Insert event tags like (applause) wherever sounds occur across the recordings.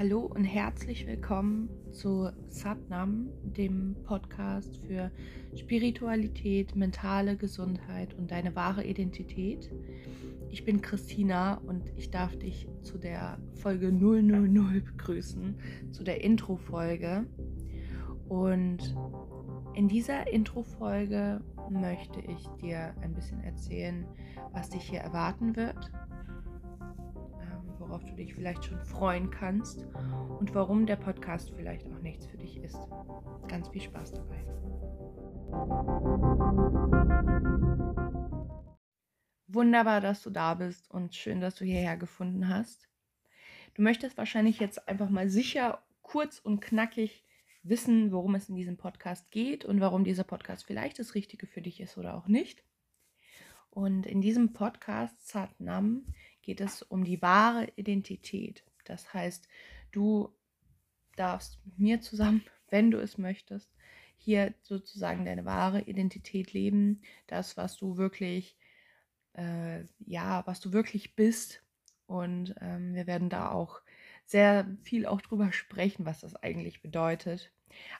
Hallo und herzlich willkommen zu Satnam, dem Podcast für Spiritualität, mentale Gesundheit und deine wahre Identität. Ich bin Christina und ich darf dich zu der Folge 000 begrüßen, zu der Intro-Folge. Und in dieser Intro-Folge möchte ich dir ein bisschen erzählen, was dich hier erwarten wird worauf du dich vielleicht schon freuen kannst und warum der Podcast vielleicht auch nichts für dich ist. Ganz viel Spaß dabei. Wunderbar, dass du da bist und schön, dass du hierher gefunden hast. Du möchtest wahrscheinlich jetzt einfach mal sicher, kurz und knackig wissen, worum es in diesem Podcast geht und warum dieser Podcast vielleicht das Richtige für dich ist oder auch nicht. Und in diesem Podcast Satnam geht es um die wahre Identität. Das heißt, du darfst mit mir zusammen, wenn du es möchtest, hier sozusagen deine wahre Identität leben, das, was du wirklich, äh, ja, was du wirklich bist. Und ähm, wir werden da auch sehr viel auch drüber sprechen, was das eigentlich bedeutet.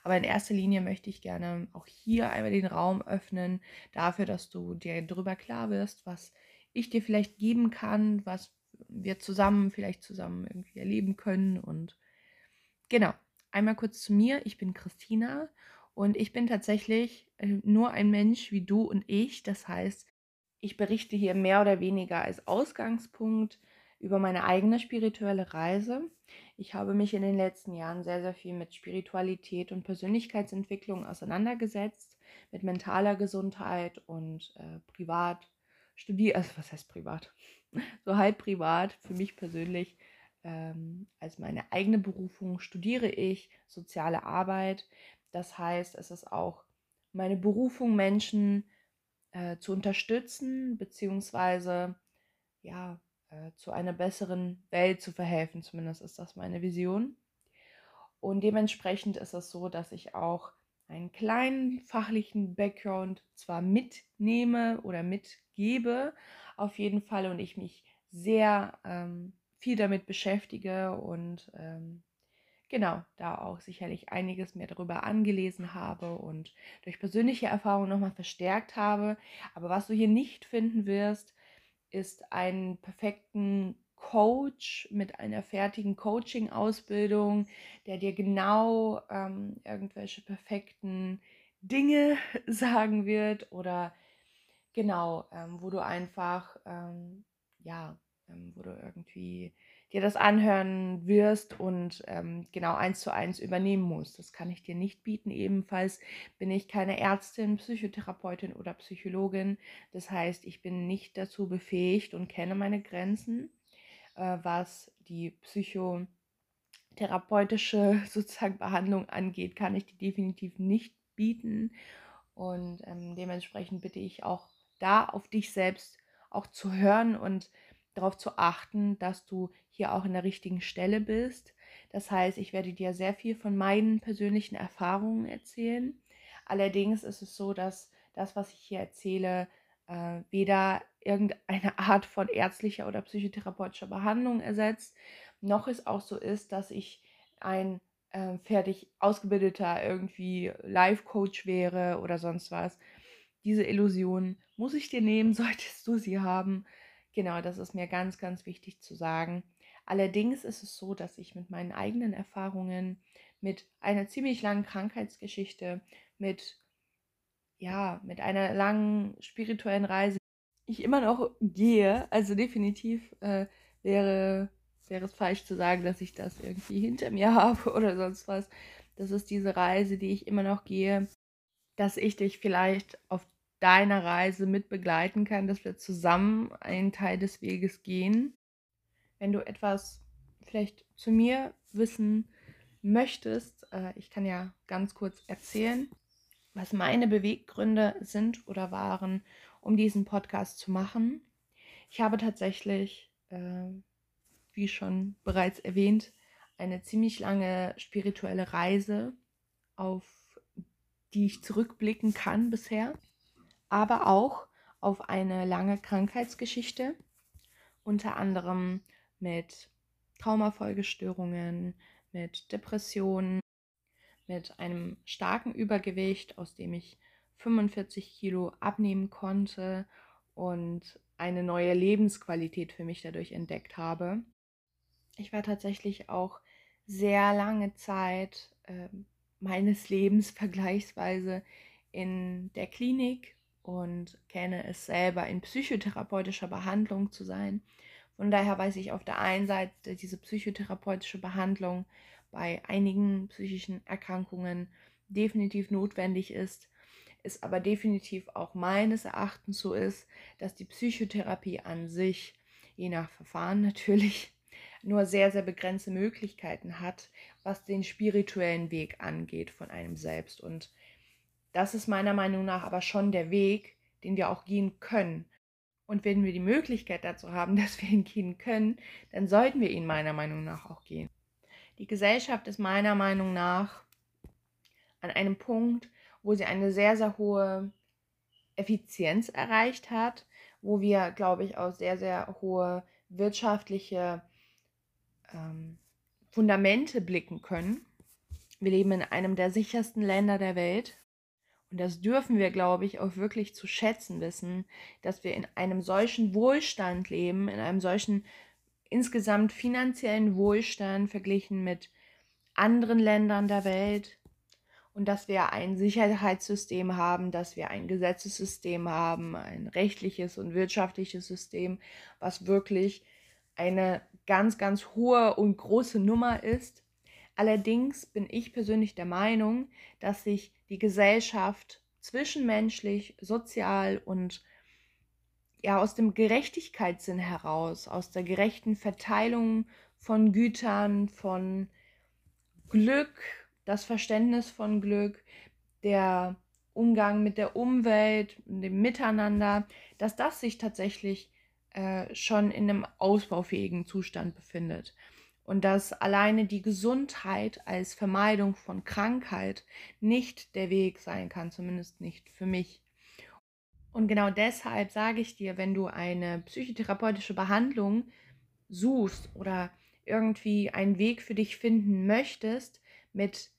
Aber in erster Linie möchte ich gerne auch hier einmal den Raum öffnen dafür, dass du dir darüber klar wirst, was ich dir vielleicht geben kann, was wir zusammen vielleicht zusammen irgendwie erleben können. Und genau, einmal kurz zu mir. Ich bin Christina und ich bin tatsächlich äh, nur ein Mensch wie du und ich. Das heißt, ich berichte hier mehr oder weniger als Ausgangspunkt über meine eigene spirituelle Reise. Ich habe mich in den letzten Jahren sehr, sehr viel mit Spiritualität und Persönlichkeitsentwicklung auseinandergesetzt, mit mentaler Gesundheit und äh, privat studiert, also was heißt privat? (laughs) So halb privat für mich persönlich. Ähm, als meine eigene Berufung studiere ich soziale Arbeit. Das heißt, es ist auch meine Berufung, Menschen äh, zu unterstützen, beziehungsweise ja, äh, zu einer besseren Welt zu verhelfen. Zumindest ist das meine Vision. Und dementsprechend ist es so, dass ich auch einen kleinen fachlichen Background zwar mitnehme oder mitgebe, auf jeden Fall, und ich mich sehr ähm, viel damit beschäftige und ähm, genau, da auch sicherlich einiges mehr darüber angelesen habe und durch persönliche Erfahrungen nochmal verstärkt habe. Aber was du hier nicht finden wirst, ist einen perfekten Coach mit einer fertigen Coaching-Ausbildung, der dir genau ähm, irgendwelche perfekten Dinge (laughs) sagen wird oder genau, ähm, wo du einfach, ähm, ja, ähm, wo du irgendwie dir das anhören wirst und ähm, genau eins zu eins übernehmen musst. Das kann ich dir nicht bieten. Ebenfalls bin ich keine Ärztin, Psychotherapeutin oder Psychologin. Das heißt, ich bin nicht dazu befähigt und kenne meine Grenzen, äh, was die psychotherapeutische (laughs) sozusagen Behandlung angeht, kann ich die definitiv nicht bieten. Und ähm, dementsprechend bitte ich auch da auf dich selbst auch zu hören und darauf zu achten, dass du hier auch in der richtigen Stelle bist. Das heißt, ich werde dir sehr viel von meinen persönlichen Erfahrungen erzählen. Allerdings ist es so, dass das, was ich hier erzähle, äh, weder irgendeine (laughs) Art von ärztlicher oder psychotherapeutischer Behandlung ersetzt, noch es auch so ist, dass ich ein äh, fertig ausgebildeter irgendwie Life-Coach wäre oder sonst was. Diese Illusion muss ich dir nehmen, (laughs) solltest du sie haben. Genau, das ist mir ganz, ganz wichtig zu sagen. Allerdings ist es so, dass ich mit meinen eigenen Erfahrungen, mit einer ziemlich langen Krankheitsgeschichte, mit ja, mit einer langen spirituellen Reise, ich immer noch gehe. Also definitiv äh, wäre, wäre es falsch zu sagen, dass ich das irgendwie hinter mir (laughs) habe oder sonst was. Das ist diese Reise, die ich immer noch gehe, dass ich dich vielleicht auf deiner Reise mit begleiten kann, dass wir zusammen einen Teil des Weges gehen. Wenn du etwas vielleicht zu mir wissen möchtest, äh, ich kann ja ganz kurz erzählen, was meine Beweggründe sind oder waren, um diesen Podcast zu machen. Ich habe tatsächlich, äh, wie schon bereits erwähnt, eine ziemlich lange spirituelle Reise, auf die ich zurückblicken kann bisher aber auch auf eine lange Krankheitsgeschichte, unter anderem mit Traumafolgestörungen, mit Depressionen, mit einem starken Übergewicht, aus dem ich 45 Kilo abnehmen konnte und eine neue Lebensqualität für mich dadurch entdeckt habe. Ich war tatsächlich auch sehr lange Zeit äh, meines Lebens (laughs) vergleichsweise in der Klinik und kenne es selber in psychotherapeutischer Behandlung zu sein. Von daher weiß ich auf der einen Seite diese psychotherapeutische Behandlung bei einigen psychischen Erkrankungen definitiv notwendig ist, es aber definitiv auch meines Erachtens so ist, dass die Psychotherapie an sich, je nach Verfahren (laughs) natürlich, nur sehr, sehr begrenzte Möglichkeiten hat, was den spirituellen Weg angeht von einem selbst. Und das ist meiner Meinung nach aber schon der Weg, den wir auch gehen können. Und wenn wir die Möglichkeit dazu haben, (laughs) dass wir ihn gehen können, dann sollten wir ihn meiner Meinung nach auch gehen. Die Gesellschaft ist meiner Meinung nach an einem Punkt, wo sie eine sehr, sehr hohe Effizienz erreicht hat, wo wir, glaube ich, auch sehr, sehr hohe wirtschaftliche ähm, Fundamente blicken können. Wir leben in einem der sichersten Länder der Welt. Und das dürfen wir, glaube ich, auch wirklich zu schätzen wissen, dass wir in einem solchen Wohlstand leben, in einem solchen insgesamt finanziellen Wohlstand verglichen mit anderen Ländern der Welt. Und dass wir ein Sicherheitssystem haben, dass wir ein Gesetzessystem haben, ein rechtliches und wirtschaftliches System, was wirklich eine ganz, ganz hohe und große Nummer ist. Allerdings bin ich persönlich der Meinung, dass sich die Gesellschaft zwischenmenschlich, sozial und ja aus dem Gerechtigkeitssinn heraus, aus der gerechten Verteilung von Gütern, von Glück, das Verständnis von Glück, der Umgang mit der Umwelt, dem Miteinander, dass das sich tatsächlich äh, schon in einem ausbaufähigen Zustand befindet und dass alleine die Gesundheit als Vermeidung von Krankheit nicht der Weg sein kann, zumindest nicht für mich. Und genau deshalb sage ich dir, wenn du eine psychotherapeutische Behandlung suchst oder irgendwie einen Weg für dich finden möchtest mit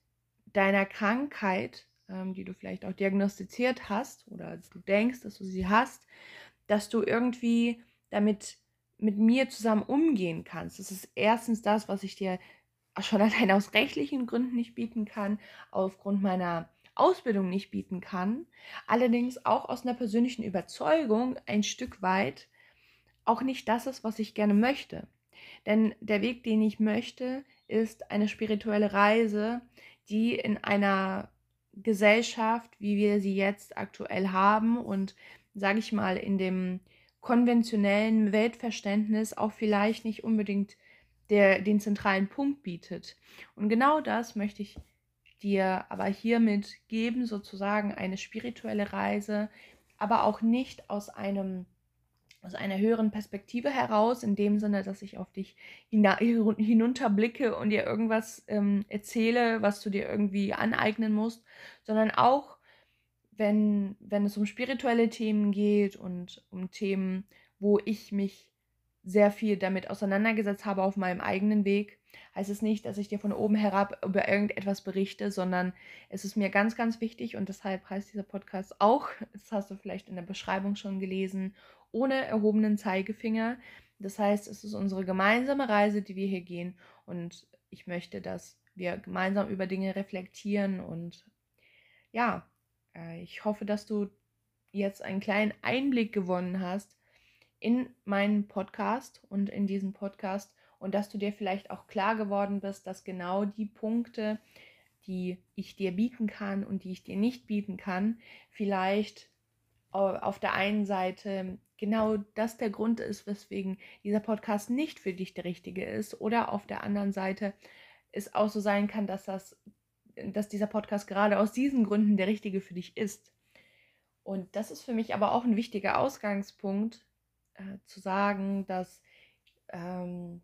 deiner Krankheit, ähm, die du vielleicht auch diagnostiziert hast oder du denkst, dass du sie hast, dass du irgendwie damit mit mir zusammen umgehen kannst. Das ist erstens das, was ich dir schon allein aus rechtlichen Gründen nicht bieten kann, aufgrund meiner Ausbildung nicht bieten kann, allerdings auch aus einer persönlichen Überzeugung ein Stück weit auch nicht das ist, was ich gerne möchte. Denn der Weg, den ich möchte, ist eine spirituelle Reise, die in einer Gesellschaft, wie wir sie jetzt aktuell haben und sage ich mal in dem konventionellen Weltverständnis auch vielleicht nicht unbedingt der, den zentralen Punkt bietet. Und genau das möchte ich dir aber hiermit geben, sozusagen eine spirituelle Reise, aber auch nicht aus einem aus einer höheren Perspektive heraus, in dem Sinne, dass ich auf dich hinunterblicke und dir irgendwas ähm, erzähle, was du dir irgendwie aneignen musst, sondern auch wenn, wenn es um spirituelle Themen geht und um Themen, wo ich mich sehr viel damit auseinandergesetzt habe auf meinem eigenen Weg, heißt es nicht, dass ich dir von oben herab über irgendetwas berichte, sondern es ist mir ganz, ganz wichtig und deshalb heißt dieser Podcast auch, (laughs) das hast du vielleicht in der Beschreibung schon gelesen, ohne erhobenen Zeigefinger. Das heißt, es ist unsere gemeinsame Reise, die wir hier gehen und ich möchte, dass wir gemeinsam über Dinge reflektieren und ja, äh, ich hoffe, dass du jetzt einen kleinen Einblick gewonnen hast in meinen Podcast und in diesen Podcast und dass du dir vielleicht auch klar geworden bist, dass genau die Punkte, die ich dir bieten kann und die ich dir nicht bieten kann, vielleicht auf der einen Seite genau das der Grund ist, weswegen dieser Podcast nicht für dich der richtige ist oder auf der anderen Seite es auch so sein kann, dass das dass dieser Podcast gerade aus diesen Gründen der richtige für dich ist. Und das ist für mich aber auch ein wichtiger Ausgangspunkt, äh, zu sagen, dass ähm,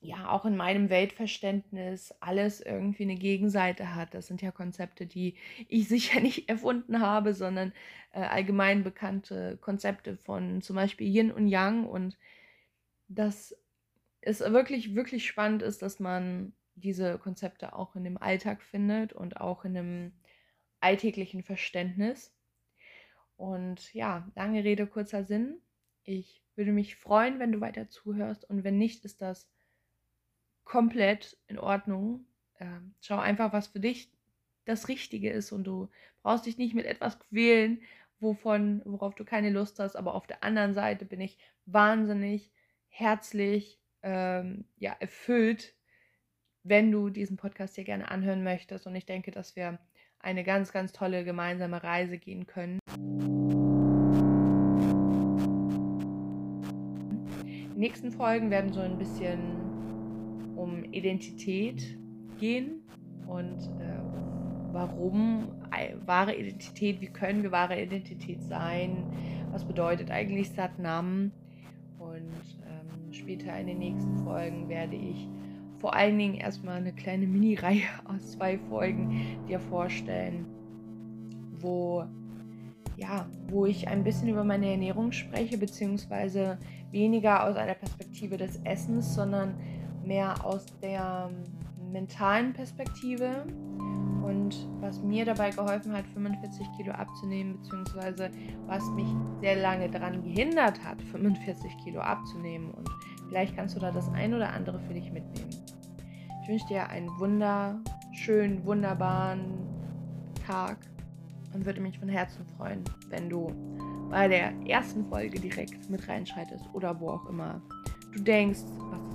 ja auch in meinem Weltverständnis alles irgendwie eine Gegenseite hat. Das sind ja Konzepte, die ich (laughs) sicher nicht erfunden habe, sondern äh, allgemein bekannte Konzepte von zum Beispiel Yin und Yang und dass es wirklich, wirklich spannend ist, dass man diese Konzepte auch in dem Alltag findet und auch in einem alltäglichen Verständnis. Und ja, lange Rede, kurzer Sinn. Ich würde mich freuen, wenn du weiter zuhörst und wenn nicht, ist das komplett in Ordnung. Äh, schau einfach, was für dich das Richtige ist und du brauchst dich nicht mit etwas quälen, wovon, worauf du keine Lust hast. Aber auf der anderen Seite bin ich wahnsinnig herzlich ähm, ja, erfüllt, wenn du diesen Podcast hier gerne anhören möchtest. Und ich denke, dass wir eine ganz, ganz tolle gemeinsame Reise gehen können. Nächsten Folgen werden so ein bisschen um Identität gehen und äh, warum wahre Identität, wie können wir wahre Identität sein, was bedeutet eigentlich Satnam? Und ähm, später in den nächsten Folgen werde ich vor allen Dingen erstmal eine kleine Mini-Reihe (laughs) aus zwei Folgen dir vorstellen, wo ja, wo ich ein bisschen über meine Ernährung spreche, beziehungsweise weniger aus einer Perspektive des Essens, sondern mehr aus der mentalen Perspektive. Und was mir dabei geholfen hat, 45 Kilo abzunehmen, beziehungsweise was mich sehr lange daran gehindert hat, 45 Kilo abzunehmen. Und vielleicht kannst du da das ein oder andere für dich mitnehmen. Ich wünsche dir einen wunderschönen, wunderbaren Tag und würde mich von Herzen freuen, wenn du bei der ersten Folge direkt mit reinschreitest oder wo auch immer du denkst, was